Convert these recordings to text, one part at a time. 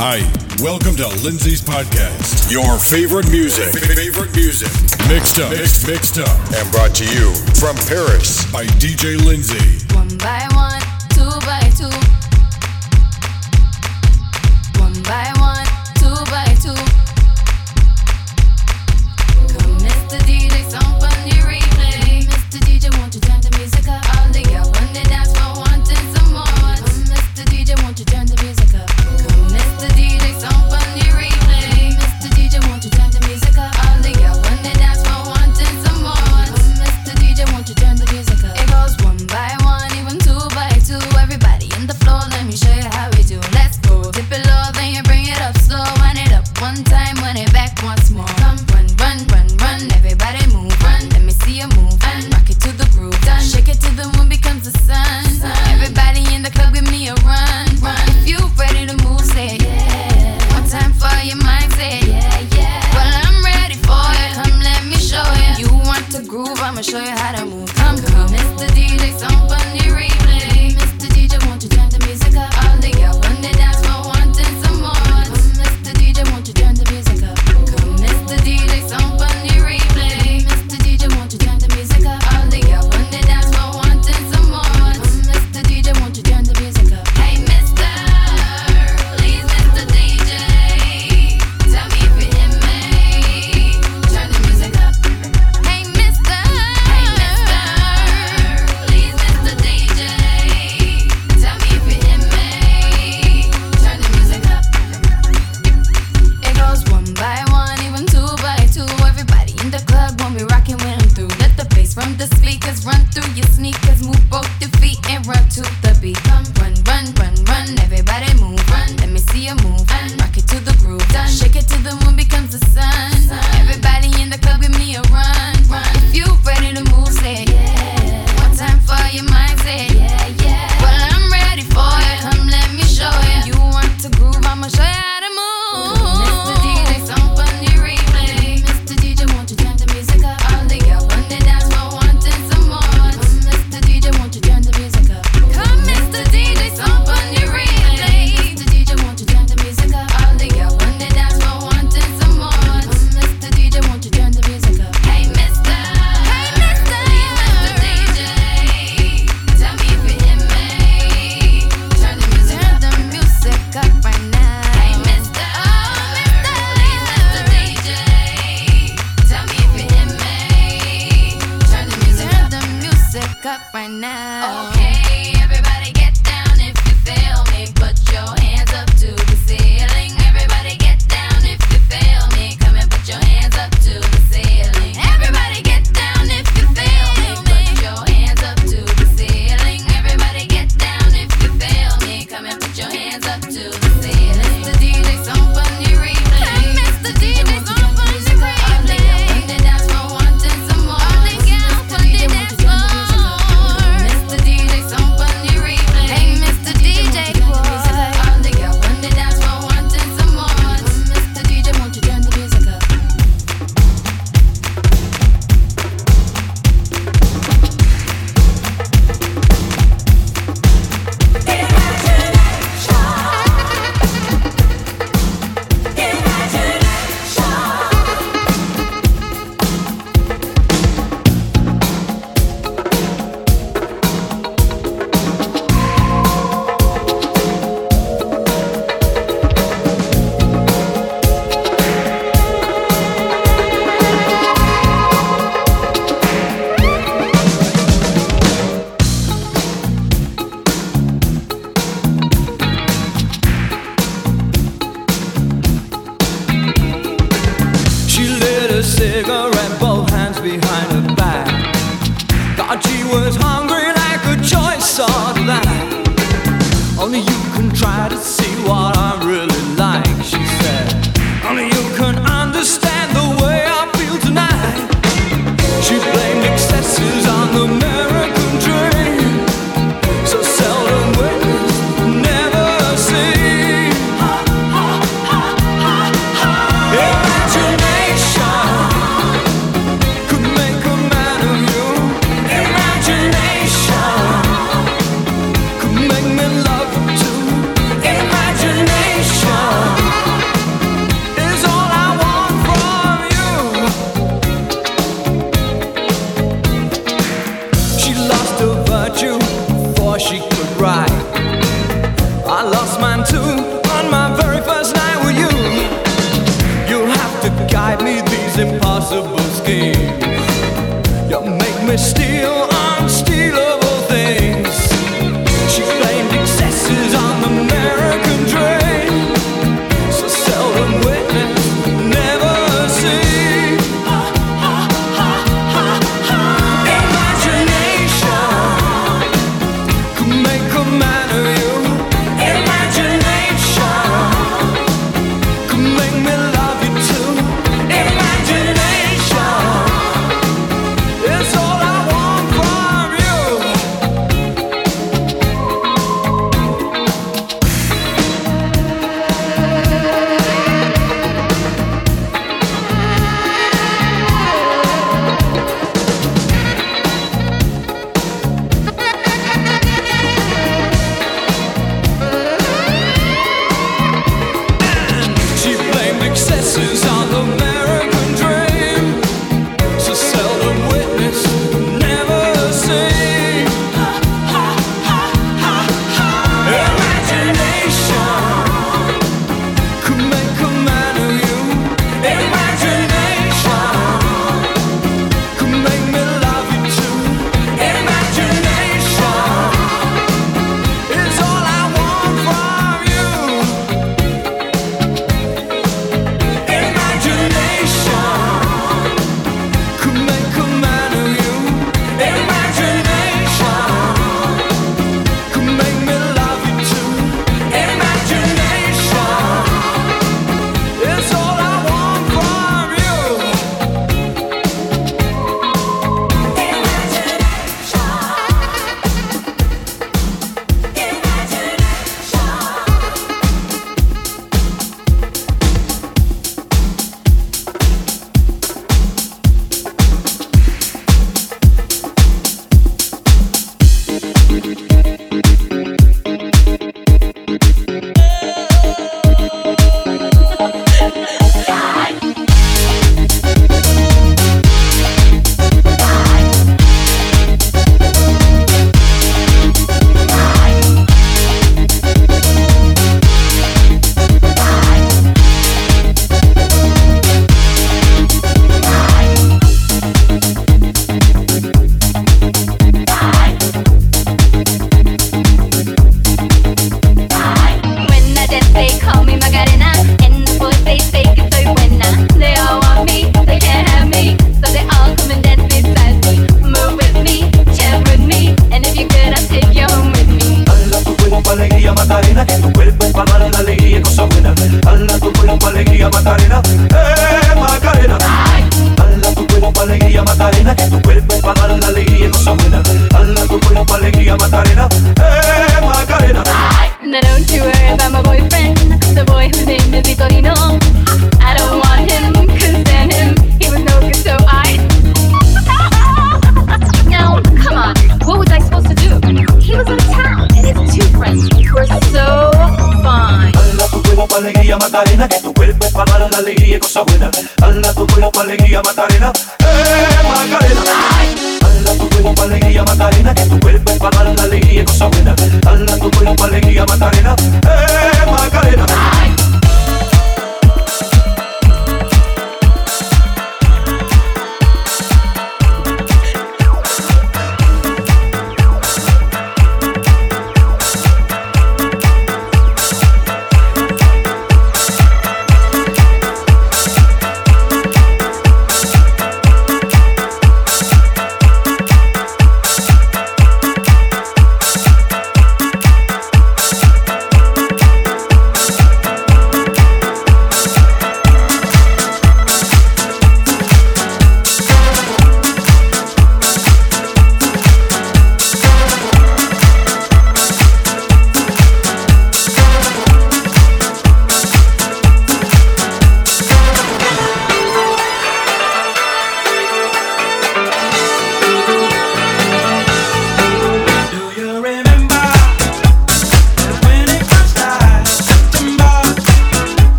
Hi, welcome to Lindsay's podcast. Your favorite music, favorite music, mixed up, mixed, mixed up, and brought to you from Paris by DJ Lindsay. One by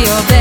radio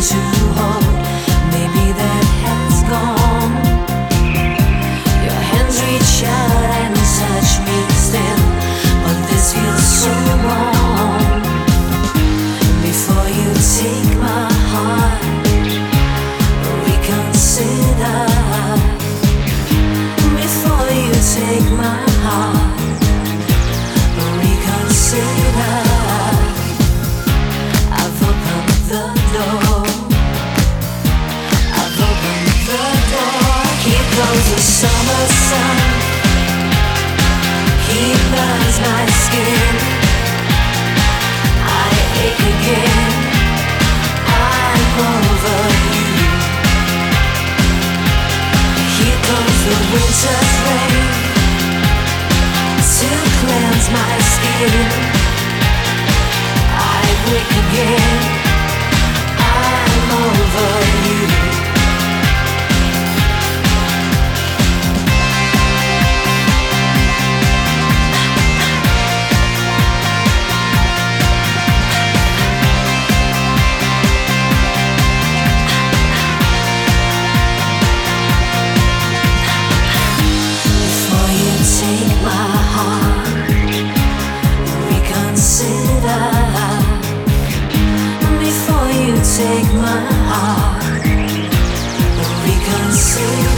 To. Summer sun. He burns my skin. I ache again. I'm over you. Here comes the rain to cleanse my skin. I wake again. I'm over you. Take my heart, reconsider. I've